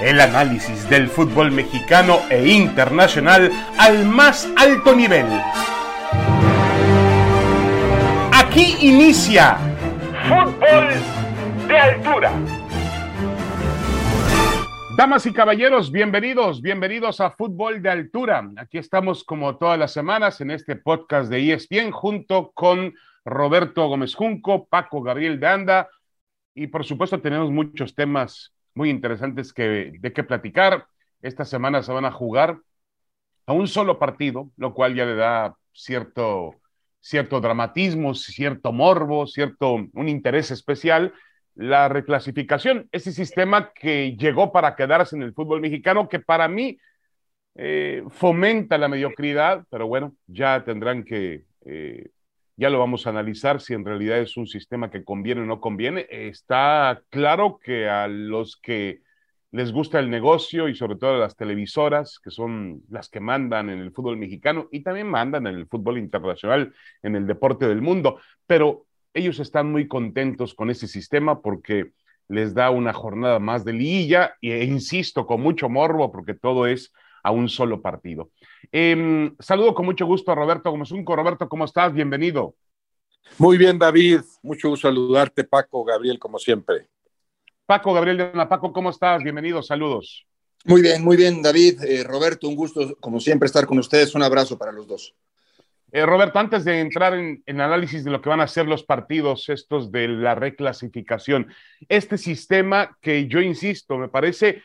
El análisis del fútbol mexicano e internacional al más alto nivel. Aquí inicia Fútbol de Altura. Damas y caballeros, bienvenidos, bienvenidos a Fútbol de Altura. Aquí estamos como todas las semanas en este podcast de ESPN junto con Roberto Gómez Junco, Paco Gabriel de Anda y por supuesto tenemos muchos temas muy interesantes que, de qué platicar. Esta semana se van a jugar a un solo partido, lo cual ya le da cierto, cierto dramatismo, cierto morbo, cierto un interés especial la reclasificación, ese sistema que llegó para quedarse en el fútbol mexicano, que para mí eh, fomenta la mediocridad, pero bueno, ya tendrán que, eh, ya lo vamos a analizar si en realidad es un sistema que conviene o no conviene. Está claro que a los que les gusta el negocio y sobre todo a las televisoras, que son las que mandan en el fútbol mexicano y también mandan en el fútbol internacional, en el deporte del mundo, pero ellos están muy contentos con ese sistema porque les da una jornada más de liguilla e insisto, con mucho morbo porque todo es a un solo partido. Em, saludo con mucho gusto a Roberto Gomezunco. Roberto, ¿cómo estás? Bienvenido. Muy bien, David. Mucho gusto saludarte, Paco, Gabriel, como siempre. Paco, Gabriel de Paco, ¿cómo estás? Bienvenido, saludos. Muy bien, muy bien, David. Eh, Roberto, un gusto, como siempre, estar con ustedes. Un abrazo para los dos. Eh, Roberto, antes de entrar en, análisis de lo que van a ser los partidos estos de la reclasificación, este sistema que yo insisto, me parece,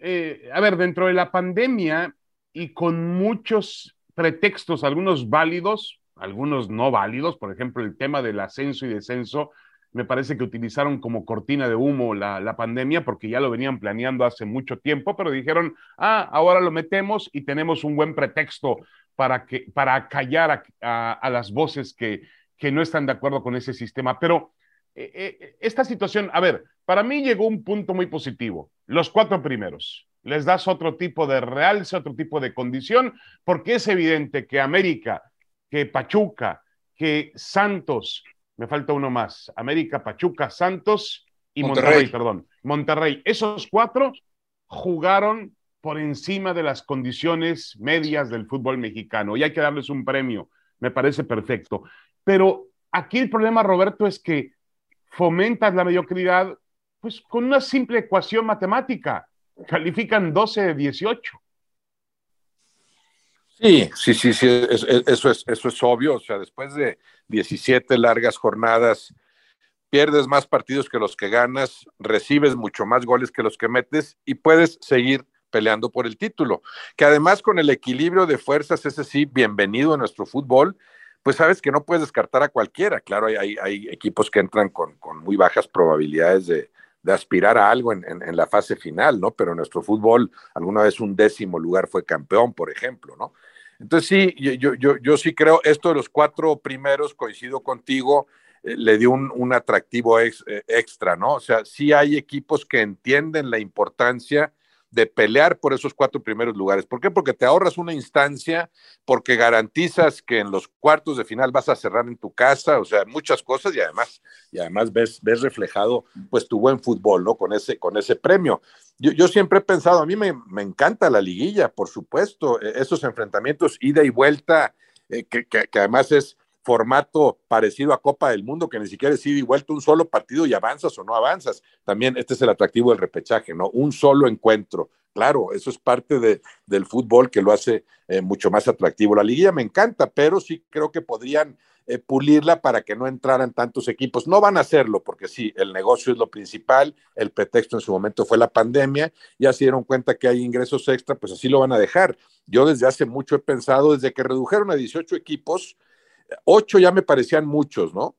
eh, a ver, dentro de la pandemia y con muchos pretextos, algunos válidos, algunos no válidos, por ejemplo, el tema del ascenso y descenso, me parece que utilizaron como cortina de humo la, la, pandemia porque ya lo venían planeando hace mucho tiempo, pero dijeron, ah, ahora lo metemos y tenemos un buen pretexto para, que, para callar a, las voces que, que, no están de acuerdo con ese sistema. Pero eh, eh, esta situación, a ver, para mí llegó un punto muy positivo. Los cuatro primeros. Les das otro tipo de realce, otro tipo de condición, porque es evidente que América, que Pachuca, que Santos, me falta uno más, América, Pachuca, Santos y Monterrey perdón. Monterrey, esos cuatro jugaron por encima de las condiciones medias del fútbol mexicano y hay que darles un premio, me parece perfecto. Pero aquí el problema, Roberto, es que fomentas la mediocridad pues con una simple ecuación matemática. Califican 12 de 18. Sí, sí, sí, sí, eso es, eso es obvio. O sea, después de 17 largas jornadas, pierdes más partidos que los que ganas, recibes mucho más goles que los que metes y puedes seguir peleando por el título. Que además con el equilibrio de fuerzas, ese sí, bienvenido a nuestro fútbol, pues sabes que no puedes descartar a cualquiera. Claro, hay, hay, equipos que entran con, muy bajas probabilidades de, aspirar a algo en, la fase final, ¿no? Pero nuestro fútbol, alguna vez un décimo lugar fue campeón, por ejemplo, ¿no? Entonces sí, yo, yo, yo sí creo, esto de los cuatro primeros, coincido contigo, eh, le dio un, atractivo eh, extra, ¿no? O sea, sí hay equipos que entienden la importancia de pelear por esos cuatro primeros lugares. ¿Por qué? Porque te ahorras una instancia, porque garantizas que en los cuartos de final vas a cerrar en tu casa, o sea, muchas cosas y además, y además ves, ves reflejado pues tu buen fútbol, ¿no? Con ese, con ese premio. Yo, yo siempre he pensado, a mí me, me, encanta la liguilla, por supuesto, e, esos enfrentamientos, ida y vuelta, eh, que, que, que además es formato parecido a Copa del Mundo, que ni siquiera es ida y vuelta un solo partido y avanzas o no avanzas. También este es el atractivo del repechaje, ¿no? Un solo encuentro. Claro, eso es parte de, del fútbol que lo hace eh, mucho más atractivo. La liguilla me encanta, pero sí creo que podrían eh, pulirla para que no entraran tantos equipos. No van a hacerlo porque sí, el negocio es lo principal, el pretexto en su momento fue la pandemia, ya se dieron cuenta que hay ingresos extra, pues así lo van a dejar. Yo desde hace mucho he pensado, desde que redujeron a 18 equipos, ocho ya me parecían muchos, ¿no?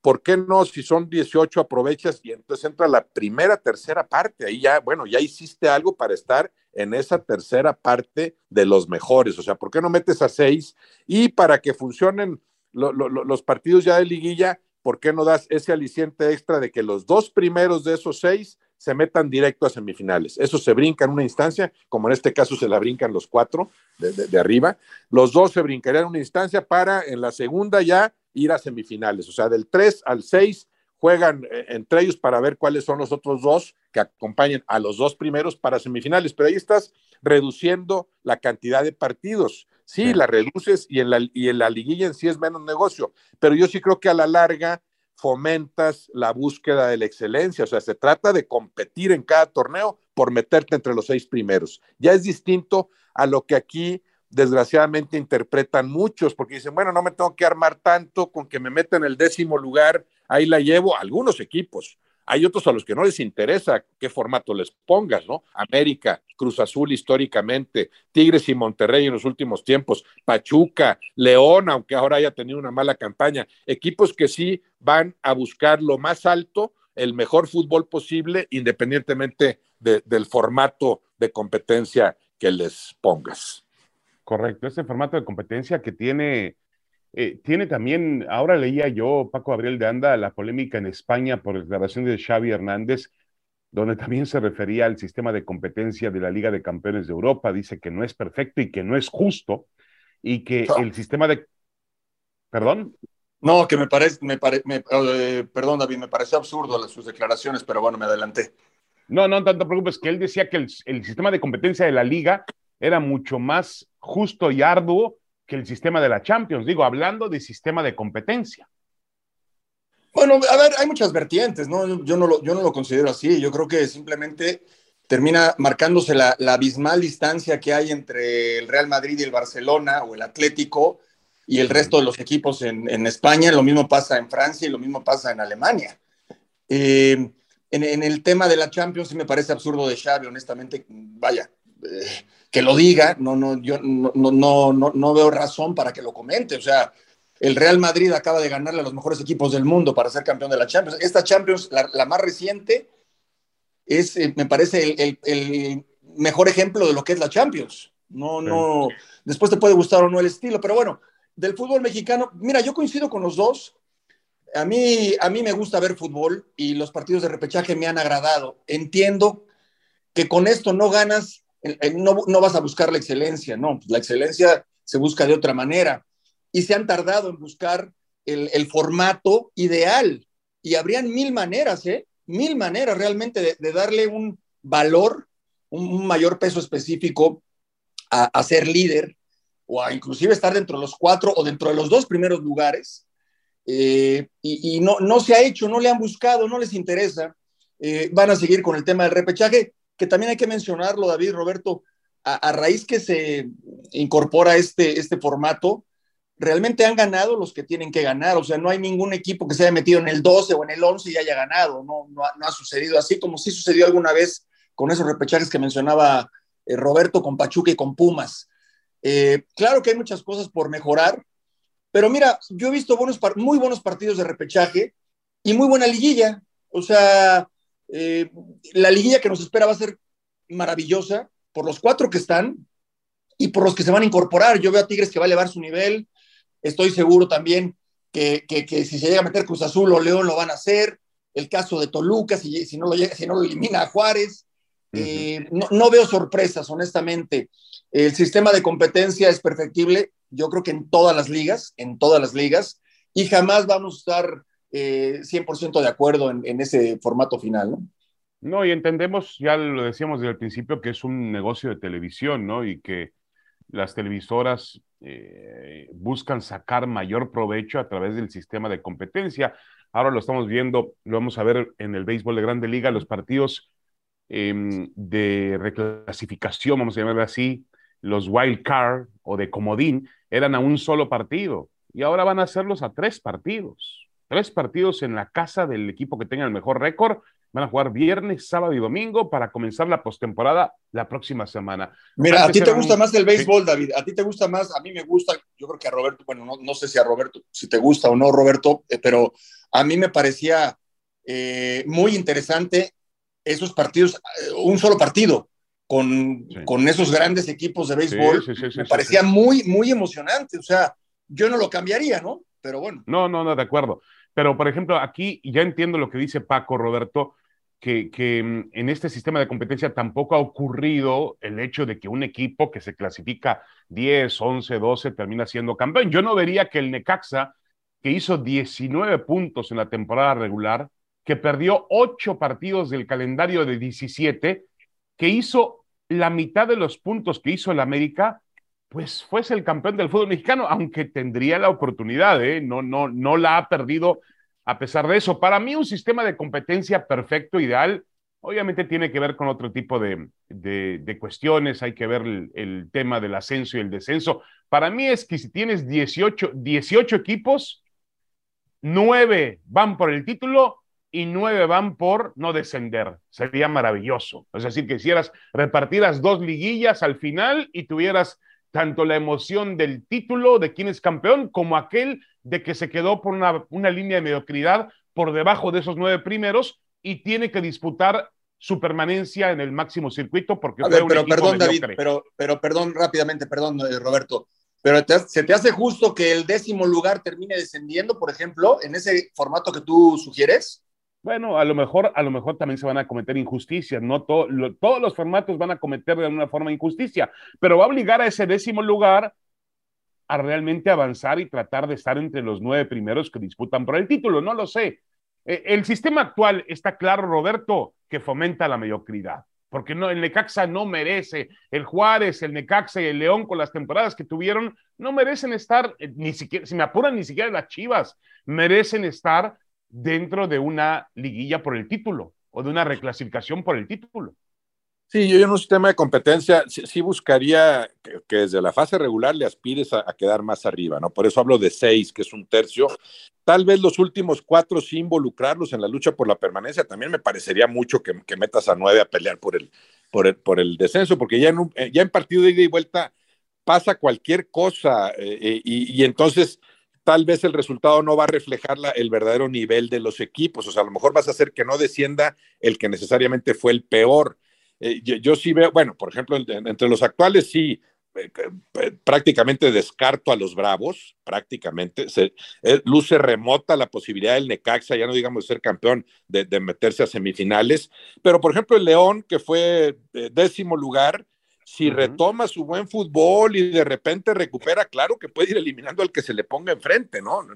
¿Por qué no? Si son 18 aprovechas y entonces entra la primera, tercera parte. Ahí ya, bueno, ya hiciste algo para estar en esa tercera parte de los mejores. O sea, ¿por qué no metes a seis? Y para que funcionen los partidos ya de liguilla, ¿por qué no das ese aliciente extra de que los dos primeros de esos seis se metan directo a semifinales. Eso se brinca en una instancia, como en este caso se la brincan los cuatro de, arriba. Los dos se brincarían en una instancia para en la segunda ya ir a semifinales. O sea, del 3 al 6 juegan eh, entre ellos para ver cuáles son los otros dos que acompañen a los dos primeros para semifinales, pero ahí estás reduciendo la cantidad de partidos. Sí, la reduces y en la, y en la liguilla en sí es menos negocio, pero yo sí creo que a la larga fomentas la búsqueda de la excelencia, o sea, se trata de competir en cada torneo por meterte entre los seis primeros. Ya es distinto a lo que aquí desgraciadamente interpretan muchos, porque dicen, bueno, no me tengo que armar tanto con que me metan en el décimo lugar, ahí la llevo, algunos equipos. Hay otros a los que no les interesa qué formato les pongas, ¿no? América, Cruz Azul históricamente, Tigres y Monterrey en los últimos tiempos, Pachuca, León, aunque ahora haya tenido una mala campaña, equipos que sí van a buscar lo más alto, el mejor fútbol posible, independientemente del formato de competencia que les pongas. Correcto, ese formato de competencia que tiene, eh, tiene también, ahora leía yo, Paco Gabriel de Anda, la polémica en España por declaración de Xavi Hernández, donde también se refería al sistema de competencia de la Liga de Campeones de Europa, dice que no es perfecto y que no es justo, y que el sistema de... ¿Perdón? No, que me parece, me eh, perdón David, me pareció absurdo sus declaraciones, pero bueno, me adelanté. No, no, te preocupes, que él decía que el, el sistema de competencia de la liga era mucho más justo y arduo que el sistema de la Champions. Digo, hablando de sistema de competencia. Bueno, a ver, hay muchas vertientes, ¿no? Yo no lo, yo no lo considero así. Yo creo que simplemente termina marcándose la, abismal distancia que hay entre el Real Madrid y el Barcelona o el Atlético y el resto de los equipos en, España. Lo mismo pasa en Francia y lo mismo pasa en Alemania. Eh, en, el tema de la Champions sí me parece absurdo de Xavi, honestamente, vaya, eh, que lo diga, no, no, yo no, no, no, no veo razón para que lo comente. O sea, el Real Madrid acaba de ganarle a los mejores equipos del mundo para ser campeón de la Champions. Esta Champions, la, más reciente, es, eh, me parece, el, mejor ejemplo de lo que es la Champions. No, no, después te puede gustar o no el estilo, pero bueno, del fútbol mexicano, mira, yo coincido con los dos. A mí, a mí me gusta ver fútbol y los partidos de repechaje me han agradado. Entiendo que con esto no ganas no, vas a buscar la excelencia, no, la excelencia se busca de otra manera. Y se han tardado en buscar el, formato ideal. Y habrían mil maneras, ¿eh? Mil maneras realmente de, darle un valor, un, mayor peso específico a, ser líder o a inclusive estar dentro de los cuatro o dentro de los dos primeros lugares. Eh, y, no, no se ha hecho, no le han buscado, no les interesa. Eh, van a seguir con el tema del repechaje que también hay que mencionarlo, David, Roberto, a, raíz que se incorpora este, este formato, realmente han ganado los que tienen que ganar. O sea, no hay ningún equipo que se haya metido en el 12 o en el 11 y haya ganado. No, no, ha, sucedido así como sí sucedió alguna vez con esos repechajes que mencionaba eh, Roberto con Pachuca y con Pumas. Eh, claro que hay muchas cosas por mejorar, pero mira, yo he visto buenos, muy buenos partidos de repechaje y muy buena liguilla. O sea, eh, la liguilla que nos espera va a ser maravillosa por los cuatro que están y por los que se van a incorporar. Yo veo a Tigres que va a elevar su nivel. Estoy seguro también que, si se llega a meter Cruz Azul o León lo van a hacer. El caso de Toluca, si, si, no, lo, si no lo elimina a Juárez. Eh, no, veo sorpresas, honestamente. El sistema de competencia es perfectible, yo creo que en todas las ligas, en todas las ligas, y jamás vamos a estar 100% eh, de acuerdo en, ese formato final, ¿no? No, y entendemos, ya lo decíamos desde el principio, que es un negocio de televisión, ¿no? Y que las televisoras eh, buscan sacar mayor provecho a través del sistema de competencia. Ahora lo estamos viendo, lo vamos a ver en el béisbol de Grande Liga, los partidos em, de reclasificación, vamos a llamarlo así, los wild card o de comodín, eran a un solo partido y ahora van a hacerlos a tres partidos tres partidos en la casa del equipo que tenga el mejor récord. Van a jugar viernes, sábado y domingo para comenzar la postemporada la próxima semana. Mira, a ti te gusta más el béisbol, David. A ti te gusta más, a mí me gusta, yo creo que a Roberto, bueno, no, sé si a Roberto, si te gusta o no, Roberto, eh, pero a mí me parecía eh, muy interesante esos partidos, eh, un solo partido. Con, con, esos grandes equipos de béisbol, me parecía muy, muy emocionante. O sea, yo no lo cambiaría, ¿no? Pero bueno. No, no, no, de acuerdo. Pero, por ejemplo, aquí ya entiendo lo que dice Paco, Roberto, que, que, mm, en este sistema de competencia tampoco ha ocurrido el hecho de que un equipo que se clasifica 10, 11, 12 termina siendo campeón. Yo no vería que el Necaxa que hizo 19 puntos en la temporada regular, que perdió 8 partidos del calendario de 17, que hizo la mitad de los puntos que hizo el América, pues fuese el campeón del fútbol mexicano, aunque tendría la oportunidad, ¿eh? no, no, no la ha perdido a pesar de eso. Para mí un sistema de competencia perfecto, ideal, obviamente tiene que ver con otro tipo de, de, cuestiones, hay que ver el, tema del ascenso y el descenso. Para mí es que si tienes 18, 18 equipos, 9 van por el título y 9 van por no descender. Sería maravilloso. Es decir, que hicieras, repartieras dos liguillas al final y tuvieras tanto la emoción del título de quién es campeón como aquel de que se quedó por una, una línea de mediocridad por debajo de esos nueve primeros y tiene que disputar su permanencia en el máximo circuito porque fue pero perdón David, pero, pero perdón rápidamente, perdón eh, Roberto, pero ¿se te hace justo que el décimo lugar termine descendiendo, por ejemplo, en ese formato que tú sugieres? Bueno, a lo mejor, a lo mejor también se van a cometer injusticias, no todos los formatos van a cometer de alguna forma injusticia, pero va a obligar a ese décimo lugar a realmente avanzar y tratar de estar entre los nueve primeros que disputan por el título, no lo sé. E, el sistema actual está claro, Roberto, que fomenta la mediocridad, porque no, el Necaxa no merece, el Juárez, el Necaxa y el León con las temporadas que tuvieron, no merecen estar, eh, ni siquiera, si me apuran, ni siquiera las Chivas, merecen estar dentro de una liguilla por el título o de una reclasificación por el título. Sí, yo en un sistema de competencia sí, buscaría que, desde la fase regular le aspires a, quedar más arriba, ¿no? Por eso hablo de seis, que es un tercio. Tal vez los últimos cuatro sí involucrarlos en la lucha por la permanencia. También me parecería mucho que, metas a nueve a pelear por el, por el, por el descenso, porque ya en, eh, ya en partido de ida y vuelta pasa cualquier cosa eh, eh, y, y entonces tal vez el resultado no va a reflejar el verdadero nivel de los equipos. O sea, a lo mejor vas a hacer que no descienda el que necesariamente fue el peor. Eh, yo, sí veo, bueno, por ejemplo, entre los actuales sí, eh, eh, prácticamente descarto a los Bravos, prácticamente. Se, luce remota la posibilidad del Necaxa, ya no digamos ser campeón, de meterse a semifinales. Pero, por ejemplo, el León, que fue décimo lugar, si retoma su buen fútbol y de repente recupera, claro que puede ir eliminando al que se le ponga enfrente, ¿no?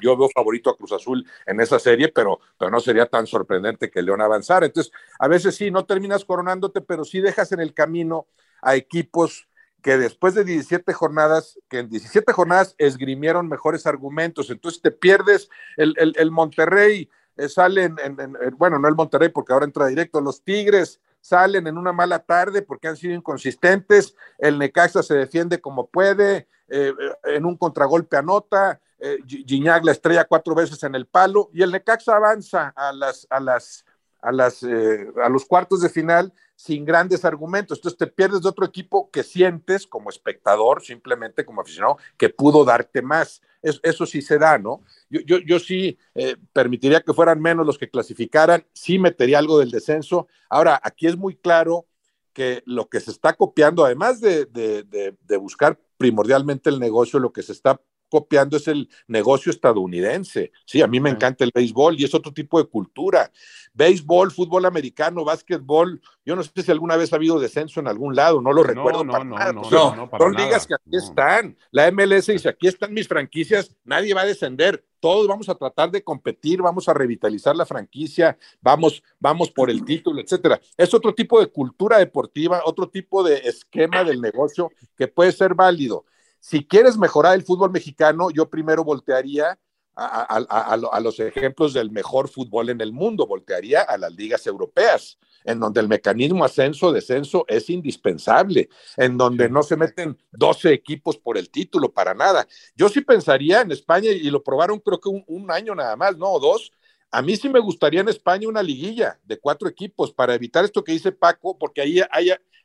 Yo veo favorito a Cruz Azul en esa serie, pero, pero no sería tan sorprendente que León avanzara. Entonces, a veces sí, no terminas coronándote, pero sí dejas en el camino a equipos que después de 17 jornadas, que en 17 jornadas esgrimieron mejores argumentos, entonces te pierdes el, el, Monterrey, eh, salen, en, bueno, no el Monterrey porque ahora entra directo, los Tigres salen en una mala tarde porque han sido inconsistentes, el Necaxa se defiende como puede, eh, en un contragolpe anota, eh, Gignac la estrella cuatro veces en el palo y el Necaxa avanza a las, a las, a las, eh, a los cuartos de final sin grandes argumentos. Entonces te pierdes de otro equipo que sientes como espectador, simplemente como aficionado, que pudo darte más. Eso, sí se da, ¿no? Yo, sí eh, permitiría que fueran menos los que clasificaran, sí metería algo del descenso. Ahora, aquí es muy claro que lo que se está copiando, además de, de, de buscar primordialmente el negocio, lo que se está copiando es el negocio estadounidense. Sí, a mí me encanta el béisbol y es otro tipo de cultura. Béisbol, fútbol americano, básquetbol. Yo no sé si alguna vez ha habido descenso en algún lado, no lo recuerdo. No, no, no, no, son ligas que aquí están. La MLS dice, aquí están mis franquicias, nadie va a descender. Todos vamos a tratar de competir, vamos a revitalizar la franquicia, vamos, vamos por el título, etcétera. Es otro tipo de cultura deportiva, otro tipo de esquema del negocio que puede ser válido. Si quieres mejorar el fútbol mexicano, yo primero voltearía a, los ejemplos del mejor fútbol en el mundo, voltearía a las ligas europeas, en donde el mecanismo ascenso-descenso es indispensable, en donde no se meten 12 equipos por el título para nada. Yo sí pensaría en España, y lo probaron creo que un, año nada más, ¿no? O dos. A mí sí me gustaría en España una liguilla de cuatro equipos para evitar esto que dice Paco, porque ahí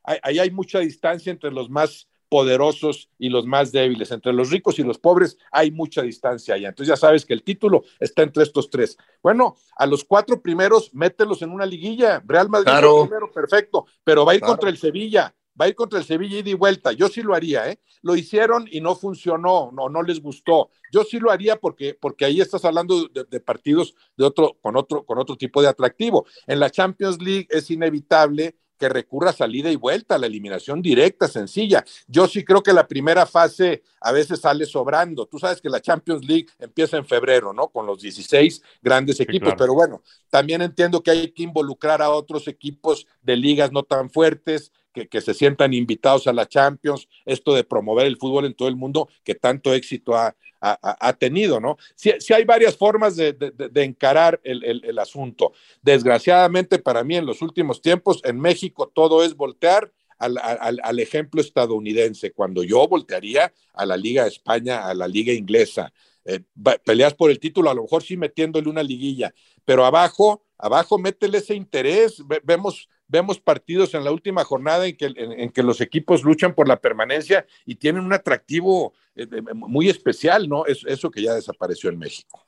ahí hay mucha distancia entre los más poderosos y los más débiles. Entre los ricos y los pobres hay mucha distancia allá. Entonces ya sabes que el título está entre estos tres. Bueno, a los cuatro primeros, mételos en una liguilla. Real Madrid primero, perfecto, pero va a ir contra el Sevilla. Va a ir contra el Sevilla y de vuelta. Yo sí lo haría, ¿eh? Lo hicieron y no funcionó, no, no les gustó. Yo sí lo haría porque, porque ahí estás hablando de, de partidos de otro, con otro, con otro tipo de atractivo. En la Champions League es inevitable que recurra a salida y vuelta, a la eliminación directa, sencilla. Yo sí creo que la primera fase a veces sale sobrando. Tú sabes que la Champions League empieza en febrero, ¿no? Con los 16 grandes equipos, pero bueno, también entiendo que hay que involucrar a otros equipos de ligas no tan fuertes, que, se sientan invitados a la Champions, esto de promover el fútbol en todo el mundo que tanto éxito ha, ha, tenido, ¿no? Sí, hay varias formas de, encarar el, asunto. Desgraciadamente para mí en los últimos tiempos en México todo es voltear al, ejemplo estadounidense, cuando yo voltearía a la Liga de España, a la Liga Inglesa. Eh, peleas por el título, a lo mejor sí metiéndole una liguilla, pero abajo, abajo métele ese interés. vemos vemos partidos en la última jornada en que, en, que los equipos luchan por la permanencia y tienen un atractivo eh, muy especial, ¿no? Es, eso que ya desapareció en México.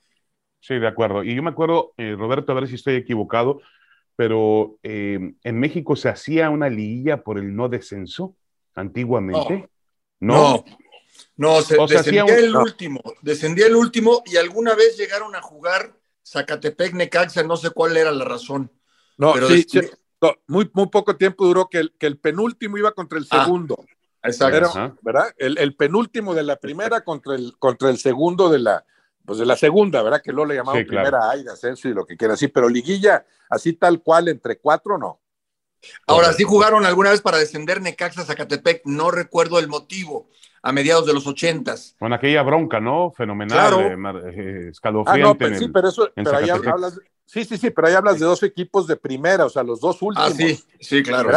Sí, de acuerdo. Y yo me acuerdo, eh, Roberto, a ver si estoy equivocado, pero eh, en México se hacía una liguilla por el no descenso antiguamente. No. No, se, descendía el último, descendía el último y alguna vez llegaron a jugar Zacatepec, Necaxa, no sé cuál era la razón. No, pero sí, muy, muy poco tiempo duró que el, que el penúltimo iba contra el ah, segundo. exacto. ¿Verdad? El, penúltimo de la primera contra el, contra el segundo de la, pues de la segunda, ¿verdad? Que luego le llamaban primera ay, ascenso y lo que quiera así, pero liguilla así tal cual entre cuatro, no. Ahora, sí jugaron alguna vez para descender Necaxa Zacatepec, no recuerdo el motivo, a mediados de los ochentas. Con aquella bronca, ¿no? Fenomenal, claro. eh, escalofriante. Ah, no, pero, sí, pero eso, pero ahí hablas, Sí, sí, sí, pero ahí hablas de dos equipos de primera, o sea, los dos últimos. Ah, sí, sí, claro.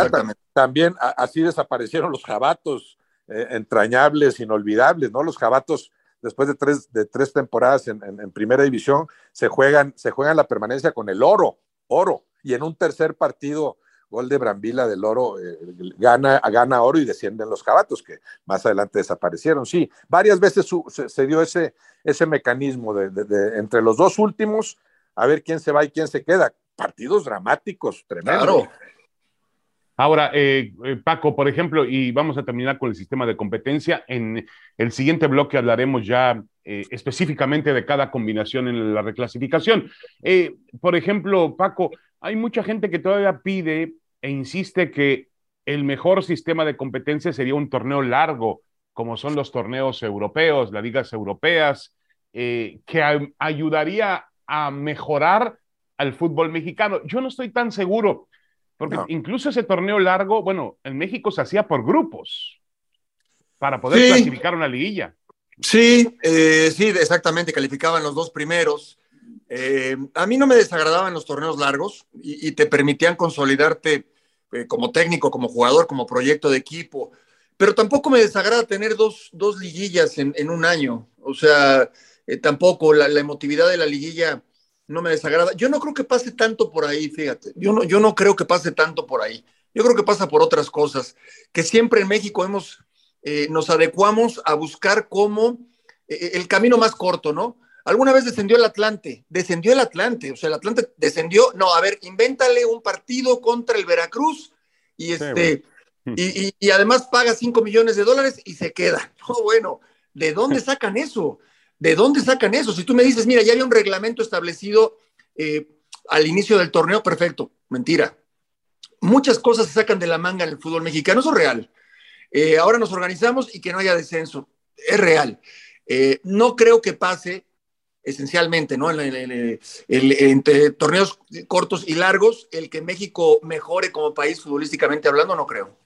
También así desaparecieron los jabatos eh, entrañables, inolvidables, ¿no? Los jabatos, después de tres, de tres temporadas en, primera división, se juegan, se juegan la permanencia con el oro, oro. Y en un tercer partido, gol de Brambila del oro, eh, gana, gana oro y descienden los jabatos, que más adelante desaparecieron. Sí, varias veces se, dio ese, ese mecanismo de entre los dos últimos a ver quién se va y quién se queda. Partidos dramáticos, tremendos. Ahora, eh, eh, Paco, por ejemplo, y vamos a terminar con el sistema de competencia. En el siguiente bloque hablaremos ya eh, específicamente de cada combinación en la reclasificación. por ejemplo, Paco, hay mucha gente que todavía pide e insiste que el mejor sistema de competencia sería un torneo largo, como son los torneos europeos, las ligas europeas, que ayudaría a mejorar al fútbol mexicano. Yo no estoy tan seguro, porque incluso ese torneo largo, bueno, en México se hacía por grupos para poder clasificar una liguilla. Sí, eh, sí, exactamente, calificaban los dos primeros. Eh, a mí no me desagradaban los torneos largos y, te permitían consolidarte eh, como técnico, como jugador, como proyecto de equipo, pero tampoco me desagrada tener dos, dos liguillas en, un año. O sea, eh, tampoco la, emotividad de la liguilla no me desagrada. Yo no creo que pase tanto por ahí, fíjate. Yo no, yo no creo que pase tanto por ahí. Yo creo que pasa por otras cosas, que siempre en México hemos, nos adecuamos a buscar como el camino más corto, ¿no? Alguna vez descendió el Atlante, descendió el Atlante, o sea, el Atlante descendió, no, a ver, invéntale un partido contra el Veracruz y este, y, y, además paga 5 millones de dólares y se queda. No, bueno, ¿de dónde sacan eso? ¿De dónde sacan eso? Si tú me dices, mira, ya había un reglamento establecido eh, al inicio del torneo, perfecto, mentira. Muchas cosas se sacan de la manga en el fútbol mexicano, eso es real. Eh, ahora nos organizamos y que no haya descenso, es real. Eh, no creo que pase esencialmente, ¿no? entre torneos cortos y largos, el que México mejore como país futbolísticamente hablando, no creo.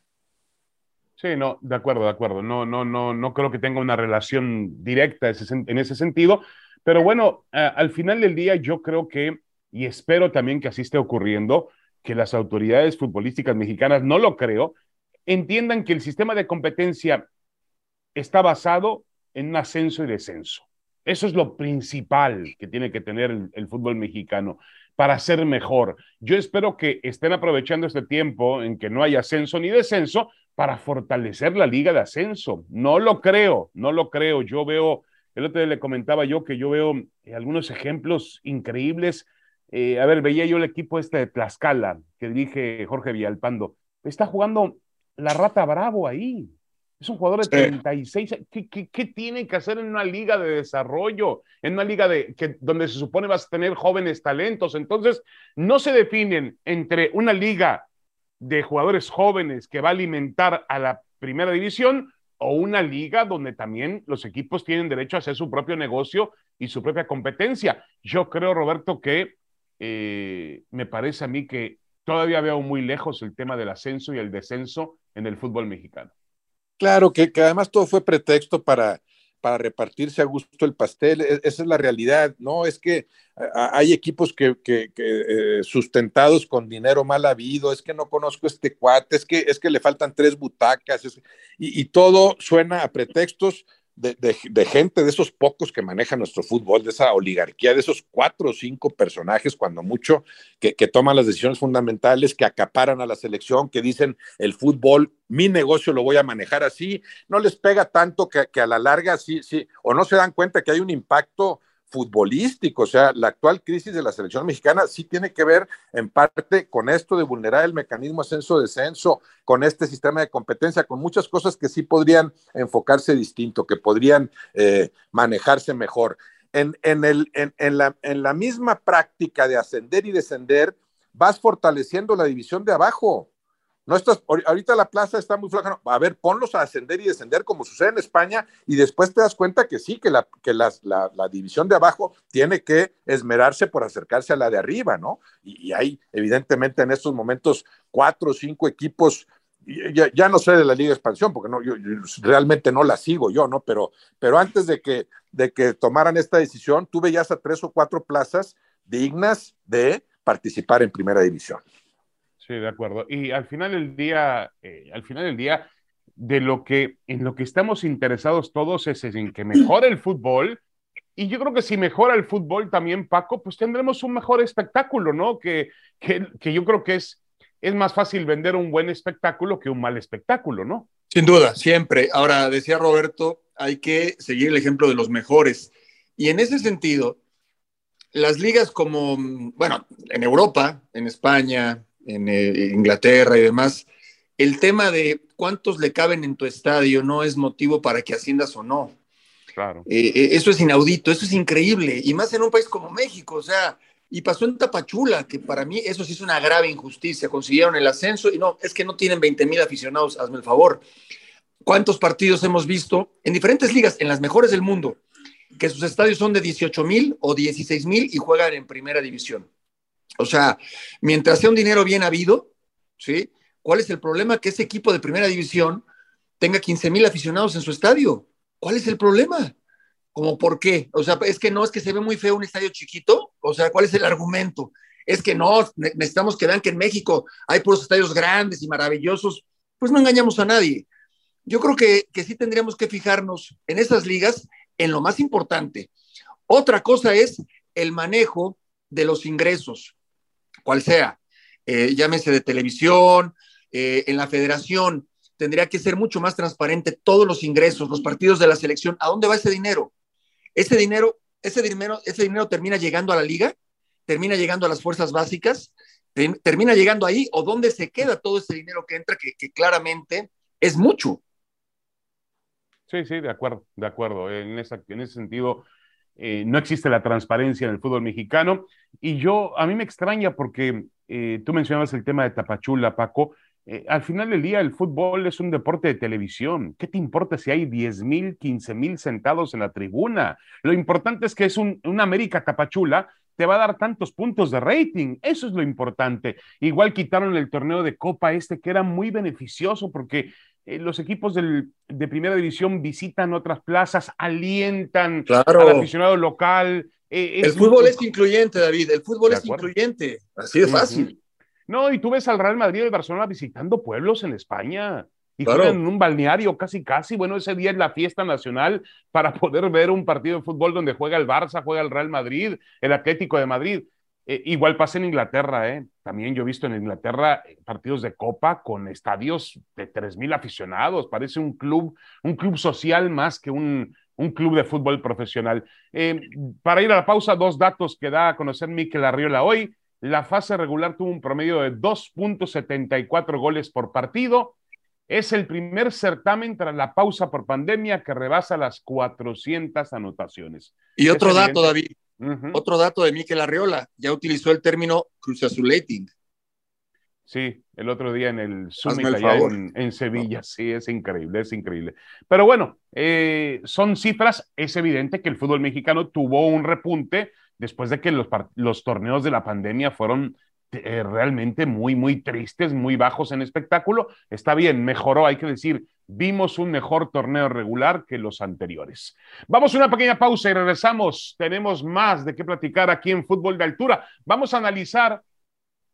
Sí, no, de acuerdo, de acuerdo. No, no, no, no creo que tenga una relación directa en ese sentido. Pero bueno, al final del día yo creo que, y espero también que así esté ocurriendo, que las autoridades futbolísticas mexicanas, no lo creo, entiendan que el sistema de competencia está basado en un ascenso y descenso. Eso es lo principal que tiene que tener el fútbol mexicano para ser mejor. Yo espero que estén aprovechando este tiempo en que no hay ascenso ni descenso para fortalecer la liga de ascenso. No lo creo, no lo creo. Yo veo, el otro día le comentaba yo que yo veo eh, algunos ejemplos increíbles. Eh, a ver, veía yo el equipo este de Tlaxcala, que dirige Jorge Villalpando. Está jugando la rata bravo ahí. Es un jugador de 36. ¿Qué, qué, tiene que hacer en una liga de desarrollo? En una liga de, que, donde se supone vas a tener jóvenes talentos. Entonces, no se definen entre una liga de jugadores jóvenes que va a alimentar a la primera división o una liga donde también los equipos tienen derecho a hacer su propio negocio y su propia competencia. Yo creo, Roberto, que eh, me parece a mí que todavía veo muy lejos el tema del ascenso y el descenso en el fútbol mexicano. Claro, que, que además todo fue pretexto para, para repartirse a gusto el pastel. E, esa es la realidad, ¿no? Es que hay equipos que, eh, sustentados con dinero mal habido, es que no conozco este cuate, es que, es que le faltan tres butacas, y, todo suena a pretextos de, gente, de esos pocos que manejan nuestro fútbol, de esa oligarquía, de esos cuatro o cinco personajes, cuando mucho, que, toman las decisiones fundamentales, que acaparan a la selección, que dicen el fútbol, mi negocio lo voy a manejar así, no les pega tanto que, que a la larga sí, sí, o no se dan cuenta que hay un impacto futbolístico. O sea, la actual crisis de la selección mexicana sí tiene que ver en parte con esto de vulnerar el mecanismo ascenso-descenso, con este sistema de competencia, con muchas cosas que sí podrían enfocarse distinto, que podrían eh, manejarse mejor. En, en, el, en, la, en la misma práctica de ascender y descender, vas fortaleciendo la división de abajo. No estás, ahorita la plaza está muy flaca. a ver, ponlos a ascender y descender como sucede en España y después te das cuenta que sí, que la, que la, división de abajo tiene que esmerarse por acercarse a la de arriba, ¿no? Y, hay evidentemente en estos momentos cuatro o cinco equipos, ya, no sé de la Liga de Expansión, porque no, yo, realmente no la sigo yo, ¿no? Pero, pero antes de que, de que tomaran esta decisión, tuve ya hasta tres o cuatro plazas dignas de participar en primera división. Sí, de acuerdo. Y al final del día, eh, al final del día, de lo que en lo que estamos interesados todos es en que mejore el fútbol. Y yo creo que si mejora el fútbol también, Paco, pues tendremos un mejor espectáculo, ¿no? Que, que, que yo creo que es, es más fácil vender un buen espectáculo que un mal espectáculo, ¿no? Sin duda, siempre. Ahora, decía Roberto, hay que seguir el ejemplo de los mejores. Y en ese sentido, las ligas como, bueno, en Europa, en España, en eh, Inglaterra y demás, el tema de cuántos le caben en tu estadio no es motivo para que asciendas o no. Claro. Eh, eh, eso es inaudito, eso es increíble, y más en un país como México, o sea, y pasó en Tapachula, que para mí eso sí es una grave injusticia, consiguieron el ascenso y no, es que no tienen 20 mil aficionados, hazme el favor. ¿Cuántos partidos hemos visto en diferentes ligas, en las mejores del mundo, que sus estadios son de 18 mil o 16 mil y juegan en primera división? O sea, mientras sea un dinero bien habido, ¿sí? ¿Cuál es el problema? Que ese equipo de primera división tenga 15 mil aficionados en su estadio. ¿Cuál es el problema? ¿Cómo por qué? O sea, es que no, es que se ve muy feo un estadio chiquito. O sea, ¿cuál es el argumento? Es que no, necesitamos que vean que en México hay puros estadios grandes y maravillosos. Pues no engañamos a nadie. Yo creo que, que sí tendríamos que fijarnos en esas ligas en lo más importante. Otra cosa es el manejo de los ingresos cual sea, eh, llámese de televisión, eh, en la federación, tendría que ser mucho más transparente todos los ingresos, los partidos de la selección, ¿a dónde va ese dinero? Ese dinero, ese dinero, ese dinero termina llegando a la liga, termina llegando a las fuerzas básicas, termina llegando ahí, o dónde se queda todo ese dinero que entra, que, claramente es mucho. Sí, sí, de acuerdo, de acuerdo. En, esa, en ese sentido, eh, no existe la transparencia en el fútbol mexicano. Y yo, a mí me extraña porque eh, tú mencionabas el tema de Tapachula, Paco. Eh, al final del día, el fútbol es un deporte de televisión. ¿Qué te importa si hay 10 mil, 15 mil sentados en la tribuna? Lo importante es que es un, un América Tapachula te va a dar tantos puntos de rating. Eso es lo importante. Igual quitaron el torneo de Copa este que era muy beneficioso porque eh, los equipos de primera división visitan otras plazas, alientan al aficionado local. Eh, el fútbol es incluyente, David, el fútbol es incluyente, así de fácil. No, y tú ves al Real Madrid y el Barcelona visitando pueblos en España y juegan en un balneario casi casi. Bueno, ese día es la fiesta nacional para poder ver un partido de fútbol donde juega el Barça, juega el Real Madrid, el Atlético de Madrid. Eh, igual pasa en Inglaterra, ¿eh? También yo he visto en Inglaterra eh, partidos de copa con estadios de 3.000 aficionados. Parece un club, un club social más que un, un club de fútbol profesional. Eh, para ir a la pausa, dos datos que da a conocer Miquel Arriola hoy. La fase regular tuvo un promedio de 2.74 goles por partido. Es el primer certamen tras la pausa por pandemia que rebasa las 400 anotaciones. Y otro dato, David. Otro dato de Miquel Arriola, ya utilizó el término cruciazulating. Sí, el otro día en el Summit allá en, Sevilla, sí, es increíble, es increíble. Pero bueno, eh, son cifras, es evidente que el fútbol mexicano tuvo un repunte después de que los, los torneos de la pandemia fueron eh, realmente muy, muy tristes, muy bajos en espectáculo. Está bien, mejoró, hay que decir, vimos un mejor torneo regular que los anteriores. Vamos a una pequeña pausa y regresamos. Tenemos más de qué platicar aquí en Fútbol de Altura. Vamos a analizar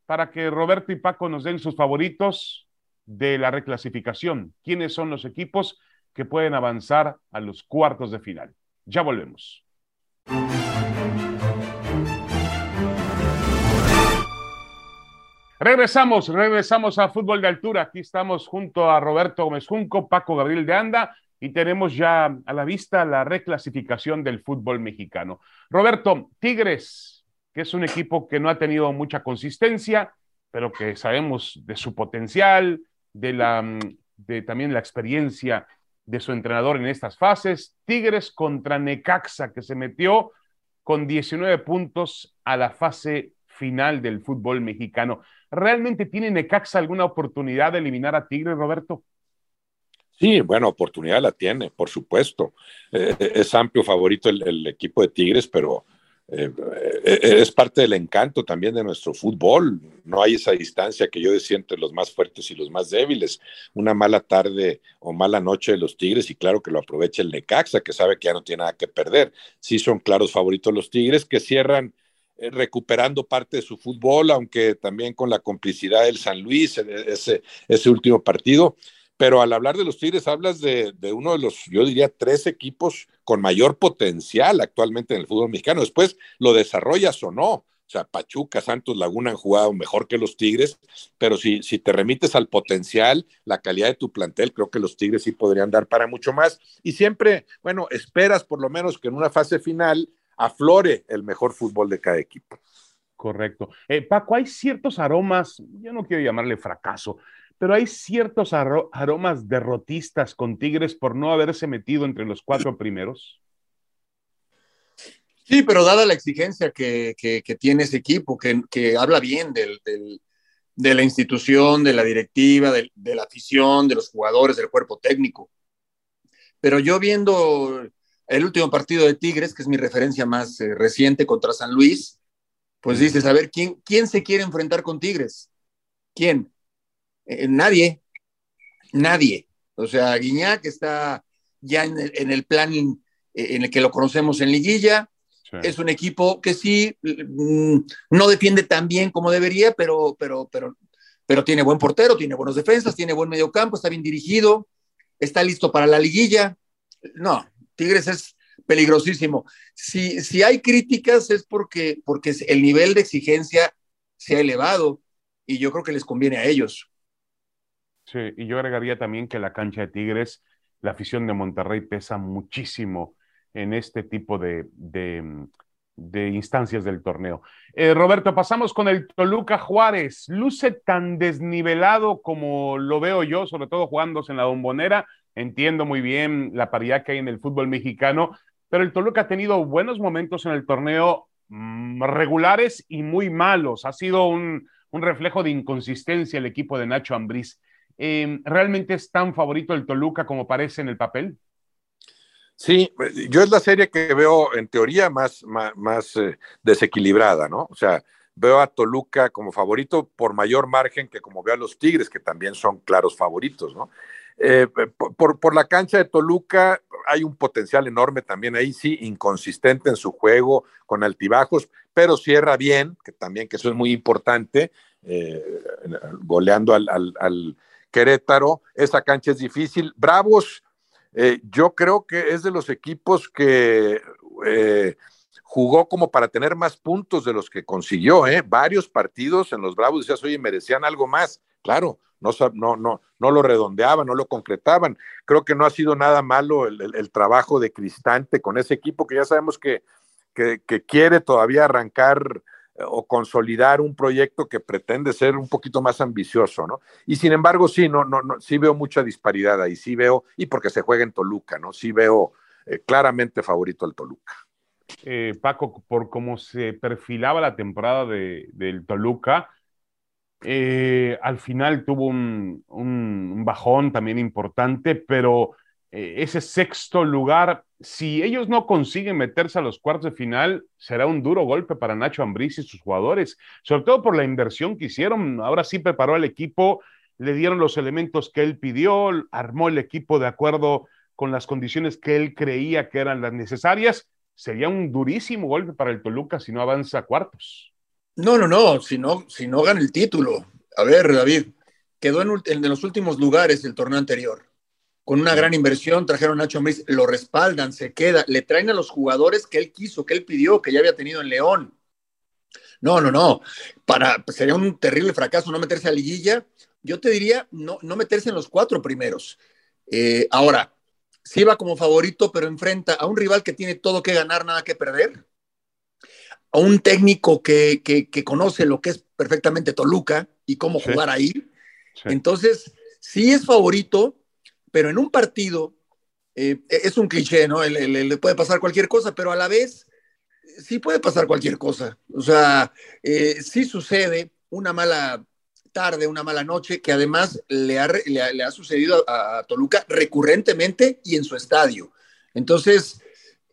para que Roberto y Paco nos den sus favoritos de la reclasificación. ¿Quiénes son los equipos que pueden avanzar a los cuartos de final? Ya volvemos. Regresamos, regresamos a Fútbol de Altura. Aquí estamos junto a Roberto Gómez Junco, Paco Gabriel de Anda y tenemos ya a la vista la reclasificación del fútbol mexicano. Roberto, Tigres, que es un equipo que no ha tenido mucha consistencia, pero que sabemos de su potencial, de, la, de también la experiencia de su entrenador en estas fases. Tigres contra Necaxa, que se metió con 19 puntos a la fase final del fútbol mexicano. ¿Realmente tiene Necaxa alguna oportunidad de eliminar a Tigres, Roberto? Sí, bueno, oportunidad la tiene, por supuesto. Eh, es amplio favorito el, equipo de Tigres, pero eh, eh, es parte del encanto también de nuestro fútbol. No hay esa distancia que yo decía entre los más fuertes y los más débiles. Una mala tarde o mala noche de los Tigres y claro que lo aprovecha el Necaxa, que sabe que ya no tiene nada que perder. Sí son claros favoritos los Tigres que cierran recuperando parte de su fútbol, aunque también con la complicidad del San Luis, ese, ese último partido pero al hablar de los Tigres hablas de, uno de los, yo diría, tres equipos con mayor potencial actualmente en el fútbol mexicano. Después lo desarrollas o no. O sea, Pachuca, Santos, Laguna han jugado mejor que los Tigres, pero si te remites al potencial, la calidad de tu plantel, creo que los Tigres sí podrían dar para mucho más. Y siempre, bueno, esperas por lo menos que en una fase final aflore el mejor fútbol de cada equipo. Correcto. Eh, Paco, hay ciertos aromas, yo no quiero llamarle fracaso, pero hay ciertos aromas derrotistas con Tigres por no haberse metido entre los cuatro primeros. Sí, pero dada la exigencia que, tiene ese equipo, que, habla bien de la institución, de la directiva, de, la afición, de los jugadores, del cuerpo técnico. Pero yo viendo el último partido de Tigres, que es mi referencia más eh, reciente contra San Luis, pues dices, a ver, ¿quién, ¿quién se quiere enfrentar con Tigres? ¿Quién? Eh, nadie, nadie. O sea, Guiñac está ya en el, plan eh, en, el que lo conocemos en liguilla. Es un equipo que sí mm, no defiende tan bien como debería, pero, pero, pero, pero tiene buen portero, tiene buenos defensas, tiene buen mediocampo, está bien dirigido, está listo para la liguilla. No, Tigres es peligrosísimo. Si, si hay críticas es porque, porque el nivel de exigencia se ha elevado y yo creo que les conviene a ellos. Sí, y yo agregaría también que la cancha de Tigres, la afición de Monterrey pesa muchísimo en este tipo de, instancias del torneo. Eh, Roberto, pasamos con el Toluca Juárez. Luce tan desnivelado como lo veo yo, sobre todo jugándose en la bombonera. Entiendo muy bien la paridad que hay en el fútbol mexicano, pero el Toluca ha tenido buenos momentos en el torneo mm, regulares y muy malos. Ha sido un, un reflejo de inconsistencia el equipo de Nacho Ambriz. Em, ¿realmente es tan favorito el Toluca como parece en el papel? Sí, yo es la serie que veo en teoría más, más, eh, desequilibrada, ¿no? O sea, veo a Toluca como favorito por mayor margen que como veo a los Tigres, que también son claros favoritos, ¿no? Eh, por, por, la cancha de Toluca hay un potencial enorme también ahí, sí, inconsistente en su juego, con altibajos, pero cierra bien, que también que eso es muy importante, eh, goleando al, Querétaro, esa cancha es difícil. Bravos, eh, yo creo que es de los equipos que eh, jugó como para tener más puntos de los que consiguió, ¿eh? Varios partidos en los Bravos decías, oye, merecían algo más. Claro, no, no, no, no lo redondeaban, no lo concretaban. Creo que no ha sido nada malo el, trabajo de Cristante con ese equipo que ya sabemos que, que quiere todavía arrancar o consolidar un proyecto que pretende ser un poquito más ambicioso, ¿no? Y sin embargo, sí, no, no, no, sí veo mucha disparidad ahí, sí veo, y porque se juega en Toluca, ¿no? Sí veo eh, claramente favorito al Toluca. Eh, Paco, por cómo se perfilaba la temporada de, del Toluca, Eh, al final tuvo un, bajón también importante, pero ese sexto lugar, si ellos no consiguen meterse a los cuartos de final, será un duro golpe para Nacho Ambriz y sus jugadores, sobre todo por la inversión que hicieron. Ahora sí preparó el equipo, le dieron los elementos que él pidió, armó el equipo de acuerdo con las condiciones que él creía que eran las necesarias. Sería un durísimo golpe para el Toluca si no avanza a cuartos. No, no, no, si no, si no gana el título. A ver, David, quedó en, en los últimos lugares del torneo anterior. Con una gran inversión, trajeron a Nacho Ambriz, lo respaldan, se queda, le traen a los jugadores que él quiso, que él pidió, que ya había tenido en León. No, no, no. Para, sería un terrible fracaso no meterse a liguilla. Yo te diría no, no meterse en los cuatro primeros. Eh, ahora, sí va como favorito, pero enfrenta a un rival que tiene todo que ganar, nada que perder a un técnico que, conoce lo que es perfectamente Toluca y cómo jugar ahí. Entonces, sí es favorito, pero en un partido eh, es un cliché, ¿no? Le, puede pasar cualquier cosa, pero a la vez sí puede pasar cualquier cosa. O sea, eh, sí sucede una mala tarde, una mala noche, que además le ha, le ha, sucedido a, Toluca recurrentemente y en su estadio. Entonces,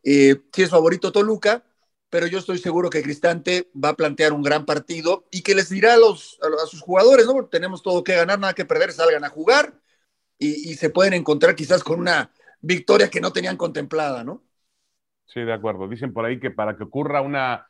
eh, sí es favorito Toluca, pero yo estoy seguro que Cristante va a plantear un gran partido y que les dirá a, los, a, sus jugadores, ¿no? tenemos todo que ganar, nada que perder, salgan a jugar y, se pueden encontrar quizás con una victoria que no tenían contemplada, ¿no? Sí, de acuerdo. Dicen por ahí que para que ocurra una,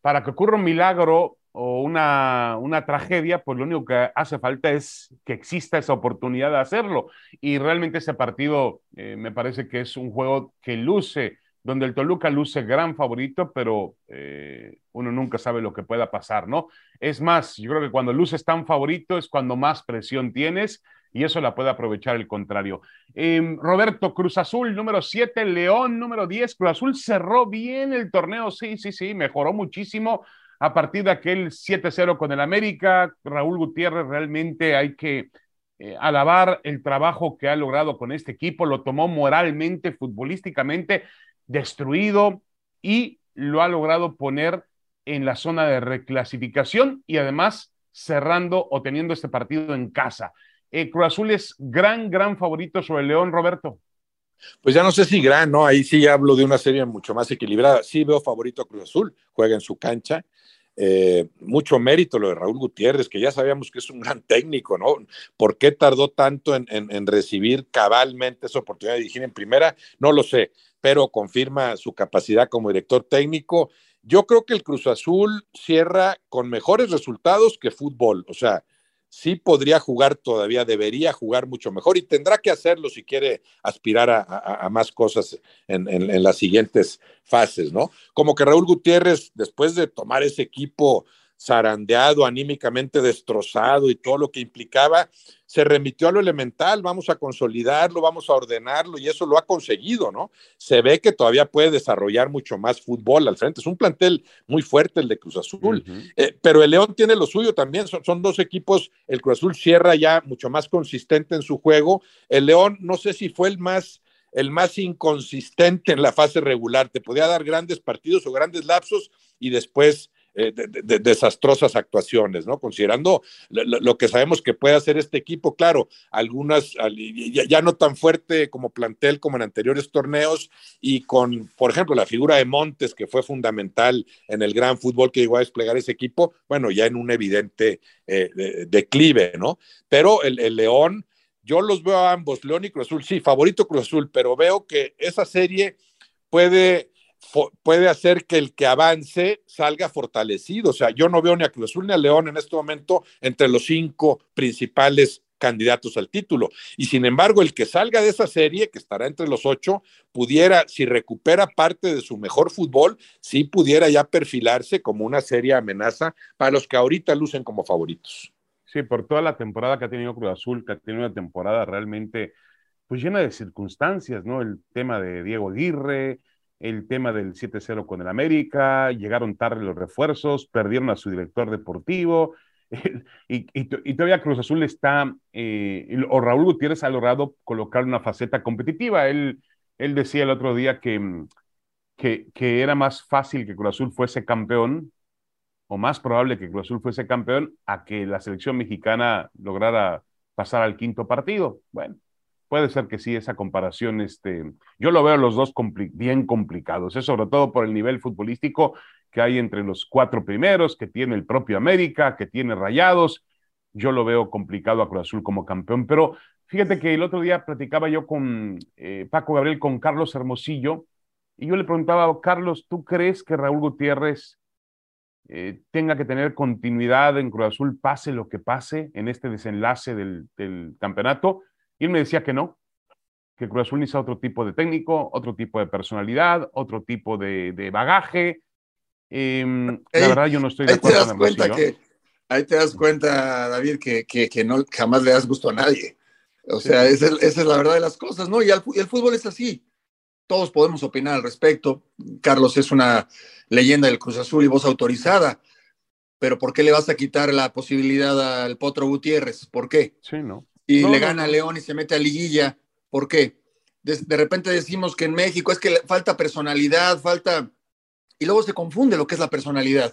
para que ocurra un milagro o una, una tragedia, pues lo único que hace falta es que exista esa oportunidad de hacerlo. Y realmente ese partido eh, me parece que es un juego que luce donde el Toluca luce gran favorito, pero eh, uno nunca sabe lo que pueda pasar, ¿no? Es más, yo creo que cuando luces tan favorito es cuando más presión tienes y eso la puede aprovechar el contrario. Em, Roberto Cruz Azul, número 7, León, número 10. Cruz Azul cerró bien el torneo, sí, sí, sí, mejoró muchísimo a partir de aquel 7-0 con el América. Raúl Gutiérrez realmente hay que eh, alabar el trabajo que ha logrado con este equipo, lo tomó moralmente, futbolísticamente destruido y lo ha logrado poner en la zona de reclasificación y además cerrando o teniendo este partido en casa. Eh, Cruz Azul es gran, gran favorito sobre León, Roberto. Pues ya no sé si gran, ¿no? Ahí sí hablo de una serie mucho más equilibrada. Sí veo favorito a Cruz Azul, juega en su cancha. Eh, mucho mérito lo de Raúl Gutiérrez, que ya sabíamos que es un gran técnico, ¿no? ¿Por qué tardó tanto en, en recibir cabalmente esa oportunidad de dirigir en primera? No lo sé pero confirma su capacidad como director técnico. Yo creo que el Cruz Azul cierra con mejores resultados que fútbol, o sea, sí podría jugar todavía, debería jugar mucho mejor y tendrá que hacerlo si quiere aspirar a, más cosas en, las siguientes fases, ¿no? Como que Raúl Gutiérrez, después de tomar ese equipo zarandeado, anímicamente destrozado y todo lo que implicaba, se remitió a lo elemental, vamos a consolidarlo, vamos a ordenarlo y eso lo ha conseguido, ¿no? Se ve que todavía puede desarrollar mucho más fútbol al frente. Es un plantel muy fuerte el de Cruz Azul, eh, pero el León tiene lo suyo también, son, son, dos equipos, el Cruz Azul cierra ya mucho más consistente en su juego, el León no sé si fue el más el más inconsistente en la fase regular, te podía dar grandes partidos o grandes lapsos y después eh, de, desastrosas actuaciones, ¿no? Considerando lo, que sabemos que puede hacer este equipo, claro, algunas ya, no tan fuerte como plantel como en anteriores torneos y con, por ejemplo, la figura de Montes, que fue fundamental en el gran fútbol que llegó a desplegar ese equipo, bueno, ya en un evidente eh, declive, ¿no? Pero el, el León, yo los veo a ambos, León y Cruz Azul, sí, favorito Cruz Azul, pero veo que esa serie puede puede hacer que el que avance salga fortalecido. O sea, yo no veo ni a Cruz Azul ni a León en este momento entre los cinco principales candidatos al título. Y sin embargo, el que salga de esa serie, que estará entre los ocho, pudiera, si recupera parte de su mejor fútbol, sí pudiera ya perfilarse como una seria amenaza para los que ahorita lucen como favoritos. Sí, por toda la temporada que ha tenido Cruz Azul, que ha tenido una temporada realmente pues llena de circunstancias, ¿no? El tema de Diego Aguirre, el tema del 7-0 con el América, llegaron tarde los refuerzos, perdieron a su director deportivo, y, todavía Cruz Azul está, eh, o Raúl Gutiérrez ha logrado colocar una faceta competitiva. Él, él decía el otro día que, que, que, era más fácil que Cruz Azul fuese campeón o más probable que Cruz Azul fuese campeón a que la selección mexicana lograra pasar al quinto partido. Bueno, puede ser que sí, esa comparación, este, yo lo veo los dos bien complicados, es sobre todo por el nivel futbolístico que hay entre los cuatro primeros, que tiene el propio América, que tiene Rayados. Yo lo veo complicado a Cruz Azul como campeón, pero fíjate que el otro día platicaba yo con eh, Paco Gabriel, con Carlos Hermosillo, y yo le preguntaba, Carlos, ¿tú crees que Raúl Gutiérrez eh, tenga que tener continuidad en Cruz Azul, pase lo que pase en este desenlace del, campeonato? Y él me decía que no, que Cruz Azul necesita otro tipo de técnico, otro tipo de personalidad, otro tipo de, bagaje. Em, la verdad, yo no estoy de acuerdo con cuenta que, Ahí te das cuenta, David, que, que, no, jamás le das gusto a nadie. O sea, esa, es la verdad de las cosas, ¿no? Y el fútbol es así todos podemos opinar al respecto. Carlos es una leyenda del Cruz Azul y voz autorizada, pero ¿por qué le vas a quitar la posibilidad al Potro Gutiérrez? ¿Por qué? Sí, no. Y le gana a León y se mete a liguilla, ¿por qué? De, repente decimos que en México es que falta personalidad, falta... Y luego se confunde lo que es la personalidad.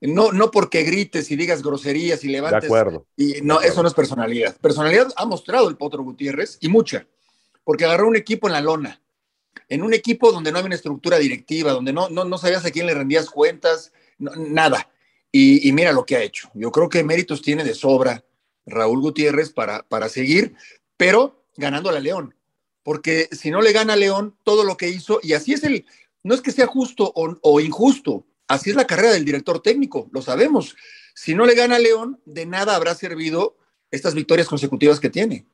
No, no porque grites y digas groserías y levantes. De acuerdo. Y no, eso no es personalidad. Personalidad ha mostrado el Potro Gutiérrez y mucha, porque agarró un equipo en la lona en un equipo donde no había una estructura directiva, donde no, no, sabías a quién le rendías cuentas, nada. Y, mira lo que ha hecho. Yo creo que méritos tiene de sobra Raúl Gutiérrez para, para seguir, pero ganando a León. Porque si no le gana a León, todo lo que hizo, y así es el, no es que sea justo o, o injusto, así es la carrera del director técnico, lo sabemos. Si no le gana a León, de nada habrá servido estas victorias consecutivas que tiene.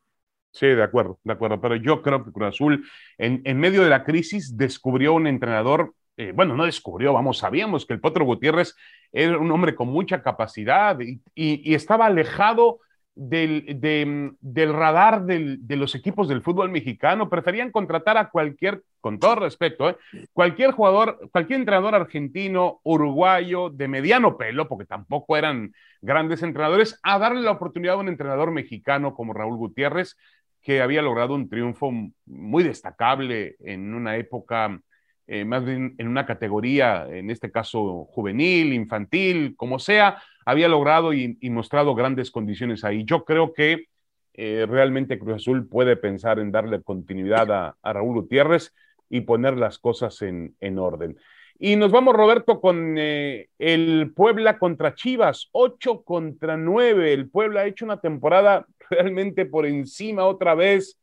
Sí, de acuerdo, de acuerdo. Pero yo creo que Cruz Azul, en, en medio de la crisis, descubrió un entrenador, eh, bueno, no descubrió, vamos, sabíamos que el Potro Gutiérrez era un hombre con mucha capacidad y, y estaba alejado del, del radar de los equipos del fútbol mexicano. Preferían contratar a cualquier, con todo respeto, ¿eh? cualquier jugador, cualquier entrenador argentino, uruguayo, de mediano pelo, porque tampoco eran grandes entrenadores, a darle la oportunidad a un entrenador mexicano como Raúl Gutiérrez, que había logrado un triunfo muy destacable en una época eh, más bien en una categoría, en este caso juvenil, infantil, como sea, había logrado y, mostrado grandes condiciones ahí. Yo creo que eh, realmente Cruz Azul puede pensar en darle continuidad a, Raúl Gutiérrez y poner las cosas en, orden. Y nos vamos, Roberto, con eh, el Puebla contra Chivas, 8 contra 9. El Puebla ha hecho una temporada realmente por encima otra vez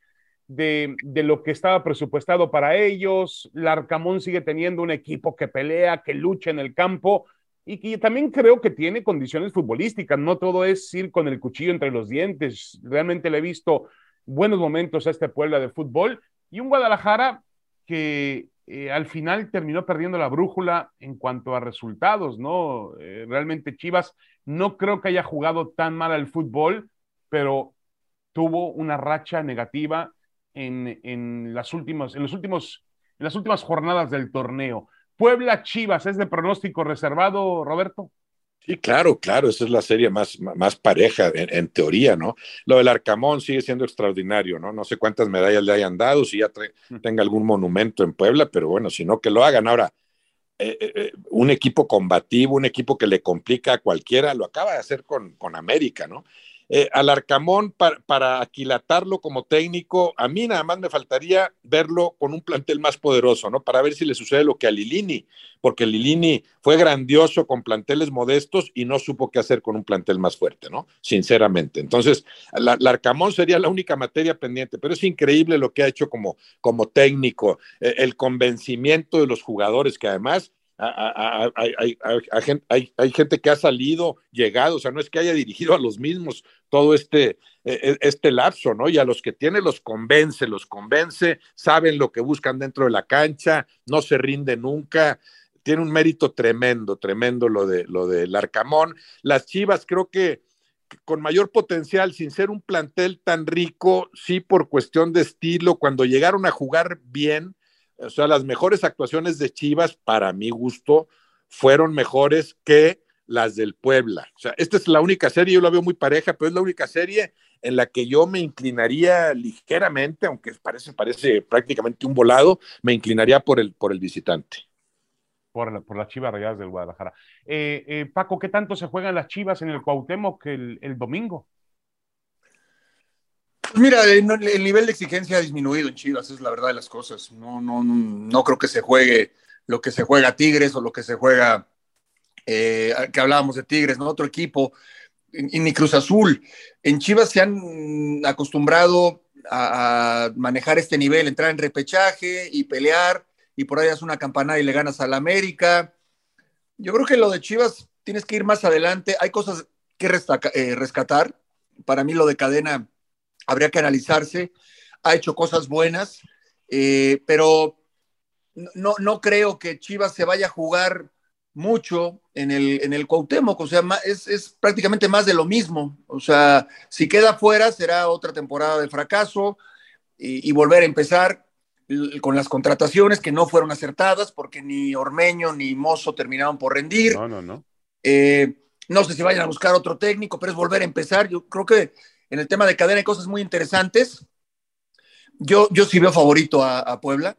de, lo que estaba presupuestado para ellos. Larcamón sigue teniendo un equipo que pelea, que lucha en el campo y que también creo que tiene condiciones futbolísticas. No todo es ir con el cuchillo entre los dientes. Realmente le he visto buenos momentos a este Puebla de fútbol y un Guadalajara que eh, al final terminó perdiendo la brújula en cuanto a resultados, ¿no? Eh, realmente Chivas no creo que haya jugado tan mal al fútbol, pero tuvo una racha negativa en, las últimas, en, los últimos, en las últimas jornadas del torneo. Puebla Chivas, ¿es de pronóstico reservado, Roberto? Sí, claro, claro, esa es la serie más, más pareja en, teoría, ¿no? Lo del Arcamón sigue siendo extraordinario, ¿no? No sé cuántas medallas le hayan dado, si ya tenga algún monumento en Puebla, pero bueno, si no, que lo hagan. Ahora, eh, eh, eh, un equipo combativo, un equipo que le complica a cualquiera, lo acaba de hacer con, con América, ¿no? Eh, al Arcamón para, aquilatarlo como técnico, a mí nada más me faltaría verlo con un plantel más poderoso, ¿no? Para ver si le sucede lo que a Lilini, porque Lilini fue grandioso con planteles modestos y no supo qué hacer con un plantel más fuerte, ¿no? Sinceramente. Entonces, la, Arcamón sería la única materia pendiente, pero es increíble lo que ha hecho como, como técnico, eh, el convencimiento de los jugadores que además hay, gente que ha salido, llegado, o sea, no es que haya dirigido a los mismos todo este, e, e, este lapso, ¿no? Y a los que tiene los convence, los convence, saben lo que buscan dentro de la cancha, no se rinde nunca. Tiene un mérito tremendo, tremendo lo de lo del Arcamón. Las Chivas creo que con mayor potencial, sin ser un plantel tan rico, sí por cuestión de estilo, cuando llegaron a jugar bien, o sea, las mejores actuaciones de Chivas, para mi gusto, fueron mejores que las del Puebla. O sea, esta es la única serie, yo la veo muy pareja, pero es la única serie en la que yo me inclinaría ligeramente, aunque parece, parece prácticamente un volado, me inclinaría por el, por el visitante. por, la, por las Chivas Rayadas del Guadalajara. Eh, eh, Paco, ¿qué tanto se juegan las Chivas en el Cuauhtémoc el, el domingo? Pues mira, el, nivel de exigencia ha disminuido en Chivas, es la verdad de las cosas. No, no, no, creo que se juegue lo que se juega Tigres o lo que se juega, eh, que hablábamos de Tigres, ¿no? Otro equipo, y ni Cruz Azul. En Chivas se han acostumbrado a, manejar este nivel, entrar en repechaje y pelear, y por ahí haces una campanada y le ganas al América. Yo creo que lo de Chivas tienes que ir más adelante. Hay cosas que eh, rescatar. Para mí lo de cadena habría que analizarse. Ha hecho cosas buenas, eh, pero no, no creo que Chivas se vaya a jugar mucho en el, en el Cuauhtémoc, o sea, es, es, prácticamente más de lo mismo. O sea, si queda fuera será otra temporada de fracaso y, volver a empezar con las contrataciones que no fueron acertadas porque ni Ormeño ni Mozo terminaron por rendir. No, no, no. Eh, no sé si vayan a buscar otro técnico, pero es volver a empezar. Yo creo que en el tema de cadena hay cosas muy interesantes. Yo, yo sí veo favorito a, Puebla.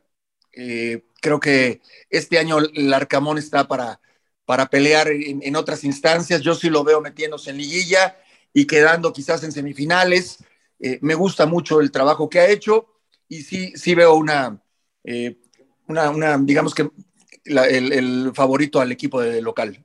Eh, creo que este año el Arcamón está para, para pelear en, otras instancias. Yo sí lo veo metiéndose en liguilla y quedando quizás en semifinales. Eh, me gusta mucho el trabajo que ha hecho y sí, sí veo una, eh, una, digamos que el, el, favorito al equipo de local.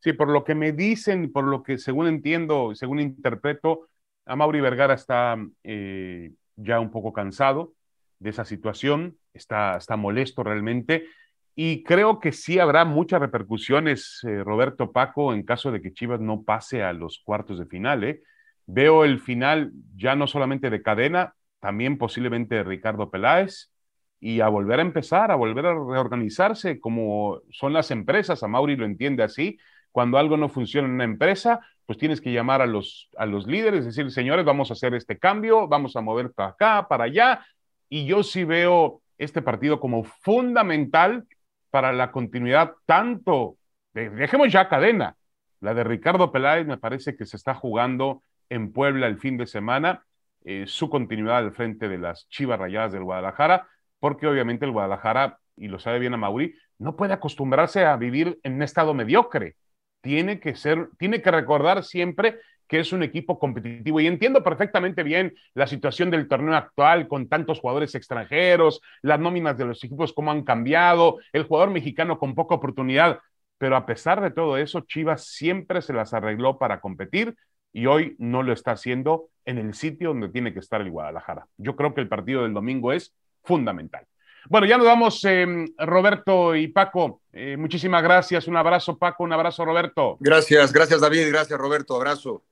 Sí, por lo que me dicen, por lo que según entiendo, según interpreto, a Mauri Vergara está eh, ya un poco cansado de esa situación, está, está molesto realmente. Y creo que sí habrá muchas repercusiones, eh, Roberto Paco, en caso de que Chivas no pase a los cuartos de final. ¿eh? Veo el final ya no solamente de cadena, también posiblemente de Ricardo Peláez, y a volver a empezar, a volver a reorganizarse como son las empresas. A Mauri lo entiende así. Cuando algo no funciona en una empresa, pues tienes que llamar a los, a los líderes, decir, señores, vamos a hacer este cambio, vamos a mover para acá, para allá, y yo sí veo este partido como fundamental para la continuidad tanto, de, dejemos ya cadena, la de Ricardo Peláez me parece que se está jugando en Puebla el fin de semana, eh, su continuidad al frente de las Chivas Rayadas del Guadalajara, porque obviamente el Guadalajara, y lo sabe bien a Mauri, no puede acostumbrarse a vivir en un estado mediocre. Tiene que ser, tiene que recordar siempre que es un equipo competitivo. Y entiendo perfectamente bien la situación del torneo actual con tantos jugadores extranjeros, las nóminas de los equipos, cómo han cambiado, el jugador mexicano con poca oportunidad. Pero a pesar de todo eso, Chivas siempre se las arregló para competir y hoy no lo está haciendo en el sitio donde tiene que estar el Guadalajara. Yo creo que el partido del domingo es fundamental. Bueno, ya nos vamos, em, Roberto y Paco. Eh, muchísimas gracias. Un abrazo, Paco. Un abrazo, Roberto. Gracias, gracias, David. Gracias, Roberto. Abrazo.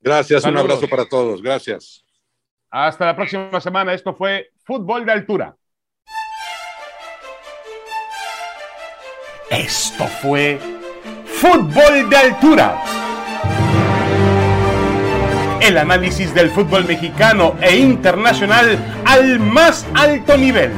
Gracias, un abrazo para todos. Gracias. Hasta la próxima semana. Esto fue Fútbol de Altura. Esto fue Fútbol de Altura. El análisis del fútbol mexicano e internacional al más alto nivel